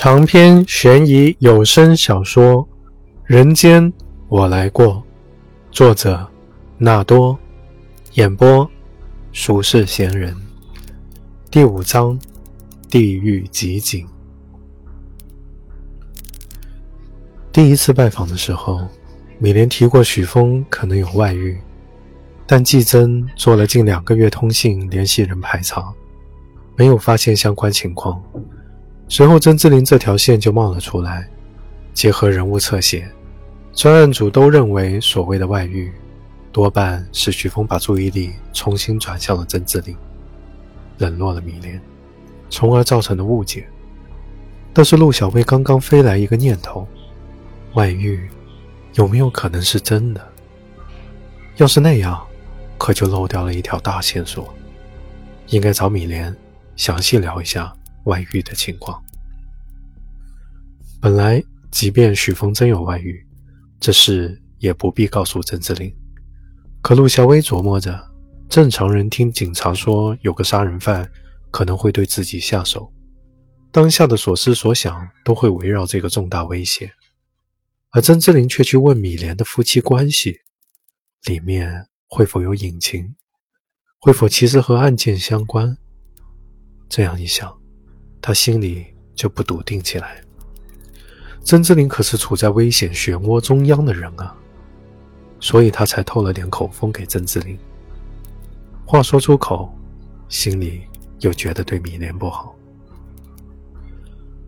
长篇悬疑有声小说《人间我来过》，作者纳多，演播俗世闲人。第五章：地狱集锦。第一次拜访的时候，米莲提过许峰可能有外遇，但季真做了近两个月通信联系人排查，没有发现相关情况。随后，曾志林这条线就冒了出来。结合人物侧写，专案组都认为所谓的外遇，多半是徐峰把注意力重新转向了曾志林，冷落了米莲，从而造成的误解。但是陆小薇刚刚飞来一个念头：外遇有没有可能是真的？要是那样，可就漏掉了一条大线索，应该找米莲详细聊一下。外遇的情况，本来即便许峰真有外遇，这事也不必告诉曾志林。可陆小薇琢磨着，正常人听警察说有个杀人犯可能会对自己下手，当下的所思所想都会围绕这个重大威胁，而曾志林却去问米莲的夫妻关系，里面会否有隐情，会否其实和案件相关？这样一想。他心里就不笃定起来。曾志林可是处在危险漩涡中央的人啊，所以他才透了点口风给曾志林。话说出口，心里又觉得对米莲不好。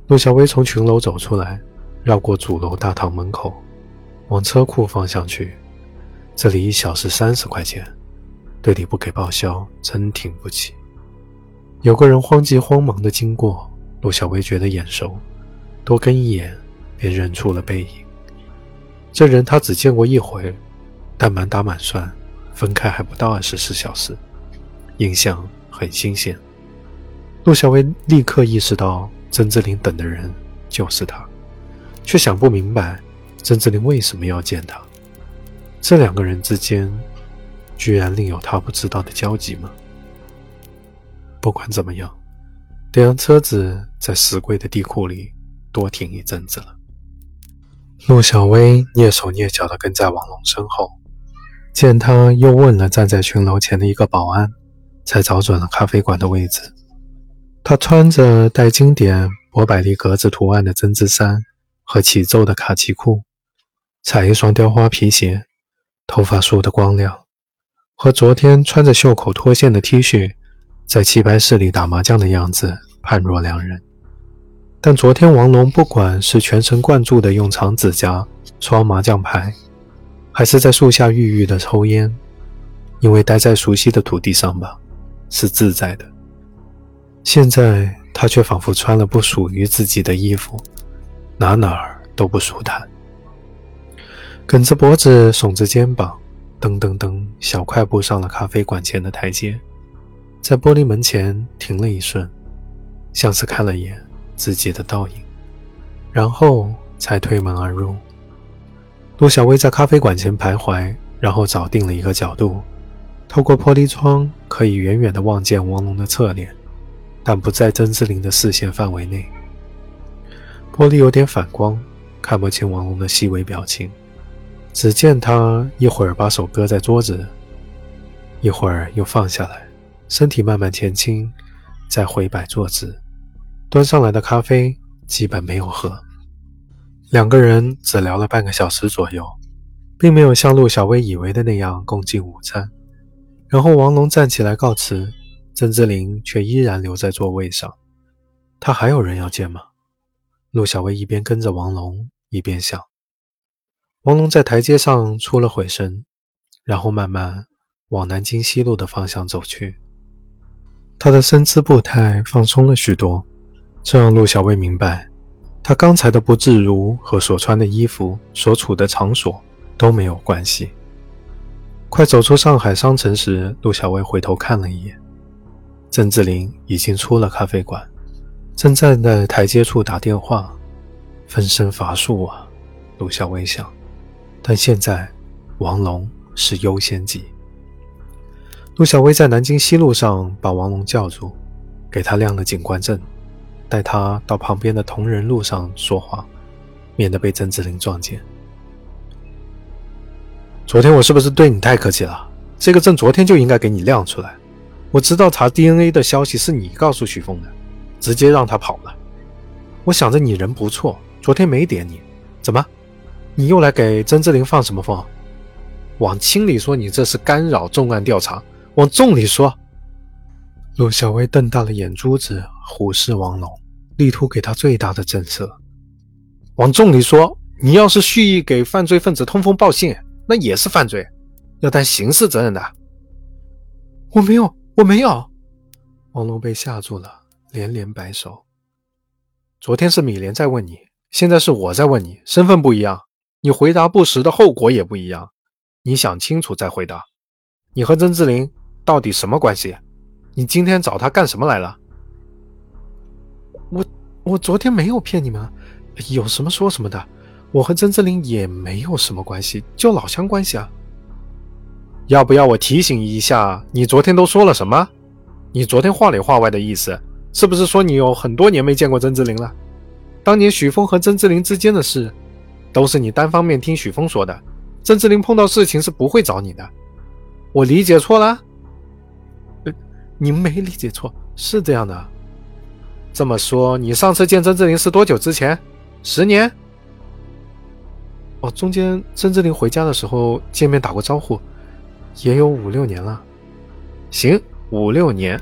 陆小薇从群楼走出来，绕过主楼大堂门口，往车库方向去。这里一小时三十块钱，队里不给报销，真挺不起。有个人慌急慌忙地经过，陆小薇觉得眼熟，多跟一眼便认出了背影。这人他只见过一回，但满打满算，分开还不到二十四小时，印象很新鲜。陆小薇立刻意识到曾志林等的人就是他，却想不明白曾志林为什么要见他。这两个人之间，居然另有他不知道的交集吗？不管怎么样，得让车子在死贵的地库里多停一阵子了。陆小薇蹑手蹑脚地跟在王龙身后，见他又问了站在群楼前的一个保安，才找准了咖啡馆的位置。他穿着带经典博百利格子图案的针织衫和起皱的卡其裤，踩一双雕花皮鞋，头发梳得光亮，和昨天穿着袖口脱线的 T 恤。在棋牌室里打麻将的样子判若两人，但昨天王龙不管是全神贯注地用长指甲搓麻将牌，还是在树下郁郁地抽烟，因为待在熟悉的土地上吧，是自在的。现在他却仿佛穿了不属于自己的衣服，哪哪儿都不舒坦，梗着脖子，耸着肩膀，噔噔噔，小快步上了咖啡馆前的台阶。在玻璃门前停了一瞬，像是看了眼自己的倒影，然后才推门而入。陆小薇在咖啡馆前徘徊，然后找定了一个角度，透过玻璃窗可以远远地望见王龙的侧脸，但不在曾志林的视线范围内。玻璃有点反光，看不清王龙的细微表情，只见他一会儿把手搁在桌子，一会儿又放下来。身体慢慢前倾，再回摆坐姿，端上来的咖啡基本没有喝。两个人只聊了半个小时左右，并没有像陆小薇以为的那样共进午餐。然后王龙站起来告辞，郑志林却依然留在座位上。他还有人要见吗？陆小薇一边跟着王龙，一边想。王龙在台阶上出了会神，然后慢慢往南京西路的方向走去。他的身姿步态放松了许多，这让陆小薇明白，他刚才的不自如和所穿的衣服、所处的场所都没有关系。快走出上海商城时，陆小薇回头看了一眼，郑志林已经出了咖啡馆，正站在台阶处打电话，分身乏术啊！陆小薇想，但现在王龙是优先级。陆小薇在南京西路上把王龙叫住，给他亮了警官证，带他到旁边的同仁路上说话，免得被曾志林撞见。昨天我是不是对你太客气了？这个证昨天就应该给你亮出来。我知道查 DNA 的消息是你告诉许峰的，直接让他跑了。我想着你人不错，昨天没点你，怎么？你又来给曾志林放什么风？往轻里说，你这是干扰重案调查；往重里说，陆小薇瞪大了眼珠子，虎视王龙，力图给他最大的震慑。往重里说，你要是蓄意给犯罪分子通风报信。那也是犯罪，要担刑事责任的。我没有，我没有。王龙被吓住了，连连摆手。昨天是米莲在问你，现在是我在问你，身份不一样，你回答不实的后果也不一样。你想清楚再回答。你和曾志林到底什么关系？你今天找他干什么来了？我我昨天没有骗你们，有什么说什么的。我和曾志林也没有什么关系，就老乡关系啊。要不要我提醒一下，你昨天都说了什么？你昨天话里话外的意思，是不是说你有很多年没见过曾志林了？当年许峰和曾志林之间的事，都是你单方面听许峰说的。曾志林碰到事情是不会找你的。我理解错了？你没理解错，是这样的。这么说，你上次见曾志林是多久之前？十年？哦，中间曾志林回家的时候见面打过招呼，也有五六年了。行，五六年。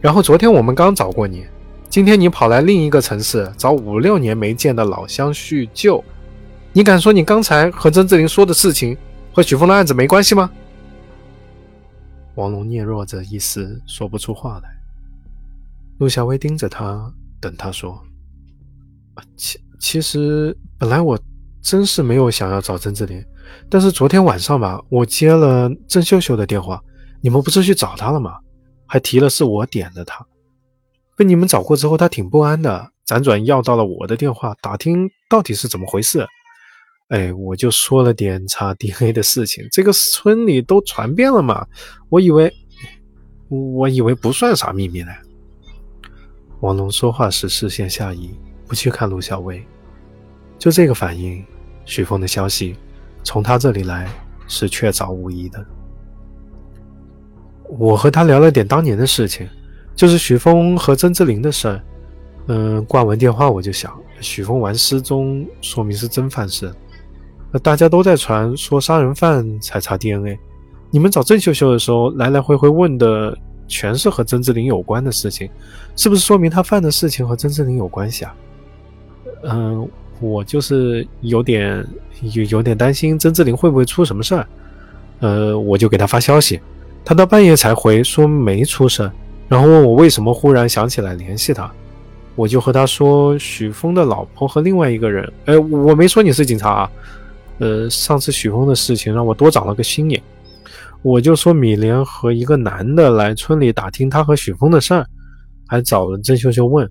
然后昨天我们刚找过你，今天你跑来另一个城市找五六年没见的老乡叙旧，你敢说你刚才和曾志林说的事情和许峰的案子没关系吗？王龙嗫嚅着一丝说不出话来。陆小薇盯着他，等他说。其其实本来我。真是没有想要找曾志林，但是昨天晚上吧，我接了郑秀秀的电话，你们不是去找他了吗？还提了是我点的他，被你们找过之后，他挺不安的，辗转要到了我的电话，打听到底是怎么回事。哎，我就说了点查 DNA 的事情，这个村里都传遍了嘛，我以为，我以为不算啥秘密呢。王龙说话时视线下移，不去看陆小薇，就这个反应。许峰的消息从他这里来是确凿无疑的。我和他聊了点当年的事情，就是许峰和曾志林的事儿。嗯，挂完电话我就想，许峰玩失踪，说明是真犯事。大家都在传说杀人犯才查 DNA，你们找郑秀秀的时候来来回回问的全是和曾志林有关的事情，是不是说明他犯的事情和曾志林有关系啊？嗯。我就是有点有有点担心曾志林会不会出什么事儿，呃，我就给他发消息，他到半夜才回说没出事，然后问我为什么忽然想起来联系他，我就和他说许峰的老婆和另外一个人，哎，我没说你是警察啊，呃，上次许峰的事情让我多长了个心眼，我就说米莲和一个男的来村里打听他和许峰的事儿，还找了郑秀秀问。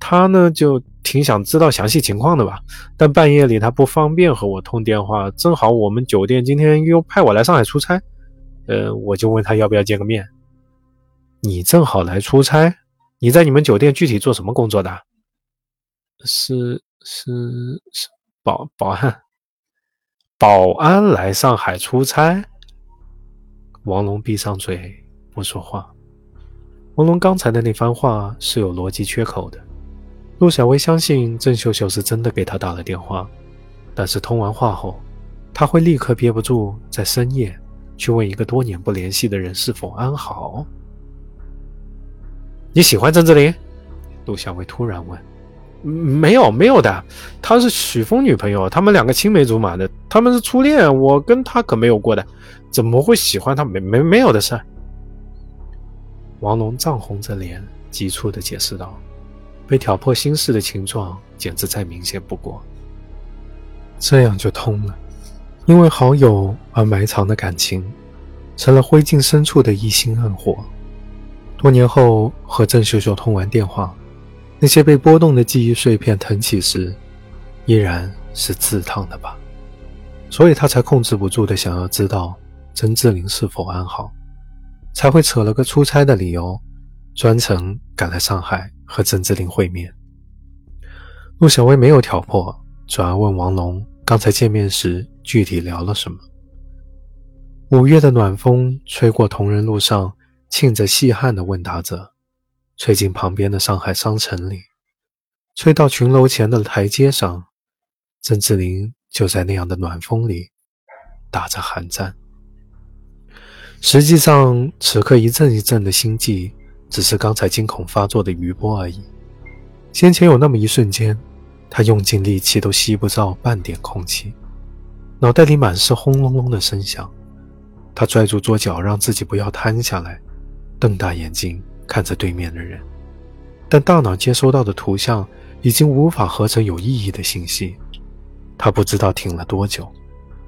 他呢就挺想知道详细情况的吧，但半夜里他不方便和我通电话，正好我们酒店今天又派我来上海出差，呃，我就问他要不要见个面。你正好来出差，你在你们酒店具体做什么工作的？是是是保保安，保安来上海出差。王龙闭上嘴不说话。王龙刚才的那番话是有逻辑缺口的。陆小薇相信郑秀秀是真的给他打了电话，但是通完话后，他会立刻憋不住在深夜去问一个多年不联系的人是否安好。你喜欢郑志林？陆小薇突然问。没有，没有的，他是许峰女朋友，他们两个青梅竹马的，他们是初恋，我跟他可没有过的，怎么会喜欢他？没没没有的事。王龙涨红着脸，急促的解释道。被挑破心事的情状简直再明显不过，这样就通了。因为好友而埋藏的感情，成了灰烬深处的一星暗火。多年后和郑秀秀通完电话，那些被波动的记忆碎片腾起时，依然是自烫的吧？所以他才控制不住的想要知道曾志林是否安好，才会扯了个出差的理由，专程赶来上海。和曾志林会面。陆小薇没有挑破，转而问王龙刚才见面时具体聊了什么。五月的暖风吹过同仁路上沁着细汗的问答者，吹进旁边的上海商城里，吹到群楼前的台阶上。曾志林就在那样的暖风里打着寒战。实际上，此刻一阵一阵的心悸，只是刚才惊恐发作的余波而已。先前有那么一瞬间，他用尽力气都吸不到半点空气，脑袋里满是轰隆隆的声响。他拽住桌角，让自己不要瘫下来，瞪大眼睛看着对面的人，但大脑接收到的图像已经无法合成有意义的信息。他不知道停了多久，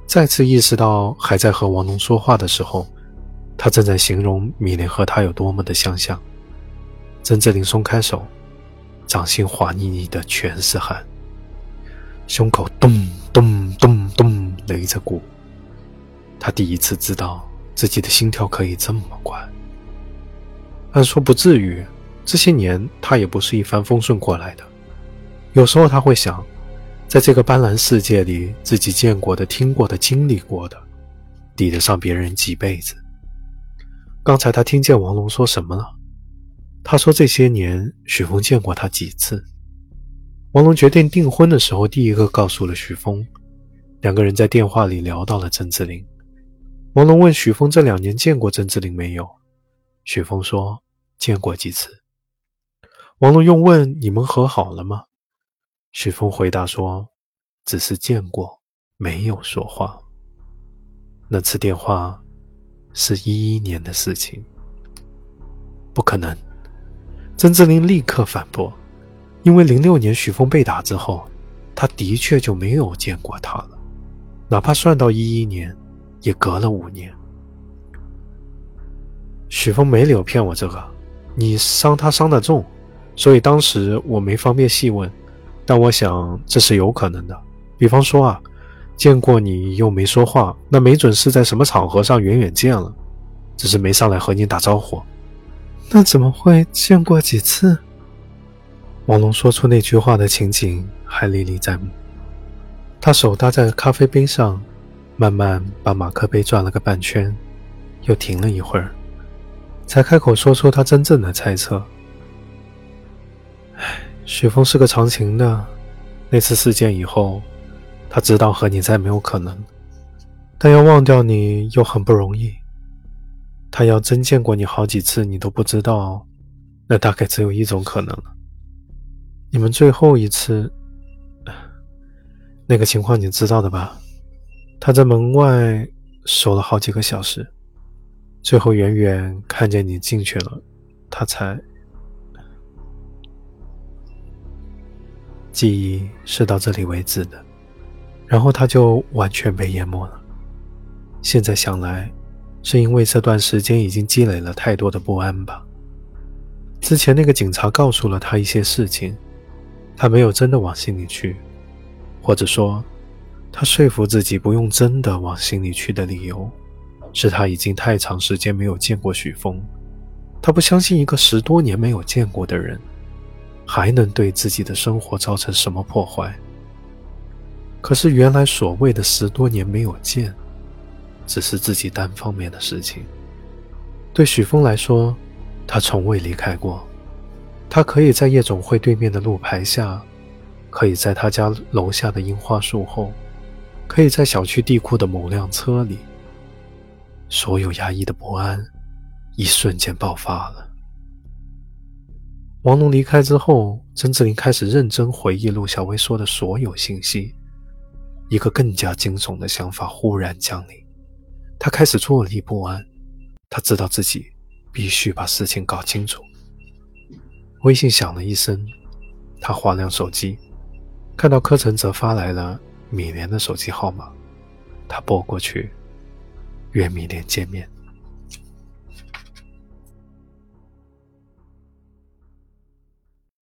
再次意识到还在和王龙说话的时候，他正在形容米莲和他有多么的相像。曾志林松开手，掌心滑腻腻的，全是汗，胸口咚咚咚咚擂着鼓。他第一次知道自己的心跳可以这么快。按说不至于，这些年他也不是一帆风顺过来的。有时候他会想，在这个斑斓世界里，自己见过的、听过的、经历过的，抵得上别人几辈子。刚才他听见王龙说什么了？他说这些年许峰见过他几次。王龙决定订婚的时候，第一个告诉了许峰。两个人在电话里聊到了曾志林。王龙问许峰：“这两年见过曾志林没有？”许峰说：“见过几次。”王龙又问：“你们和好了吗？”许峰回答说：“只是见过，没有说话。”那次电话是一一年的事情。不可能！曾志林立刻反驳：“因为零六年许峰被打之后，他的确就没有见过他了，哪怕算到一一年。”也隔了五年，许峰没理由骗我这个。你伤他伤得重，所以当时我没方便细问，但我想这是有可能的。比方说啊，见过你又没说话，那没准是在什么场合上远远见了，只是没上来和你打招呼。那怎么会见过几次？王龙说出那句话的情景还历历在目，他手搭在咖啡杯上。慢慢把马克杯转了个半圈，又停了一会儿，才开口说出他真正的猜测。唉，许峰是个长情的。那次事件以后，他知道和你再没有可能，但要忘掉你又很不容易。他要真见过你好几次，你都不知道，那大概只有一种可能了。你们最后一次那个情况，你知道的吧？他在门外守了好几个小时，最后远远看见你进去了，他才记忆是到这里为止的，然后他就完全被淹没了。现在想来，是因为这段时间已经积累了太多的不安吧。之前那个警察告诉了他一些事情，他没有真的往心里去，或者说。他说服自己不用真的往心里去的理由，是他已经太长时间没有见过许峰，他不相信一个十多年没有见过的人，还能对自己的生活造成什么破坏。可是原来所谓的十多年没有见，只是自己单方面的事情。对许峰来说，他从未离开过，他可以在夜总会对面的路牌下，可以在他家楼下的樱花树后。可以在小区地库的某辆车里，所有压抑的不安一瞬间爆发了。王龙离开之后，曾志林开始认真回忆陆小薇说的所有信息。一个更加惊悚的想法忽然降临，他开始坐立不安。他知道自己必须把事情搞清楚。微信响了一声，他划亮手机，看到柯承泽发来了。米莲的手机号码，他拨过去，约米莲见面。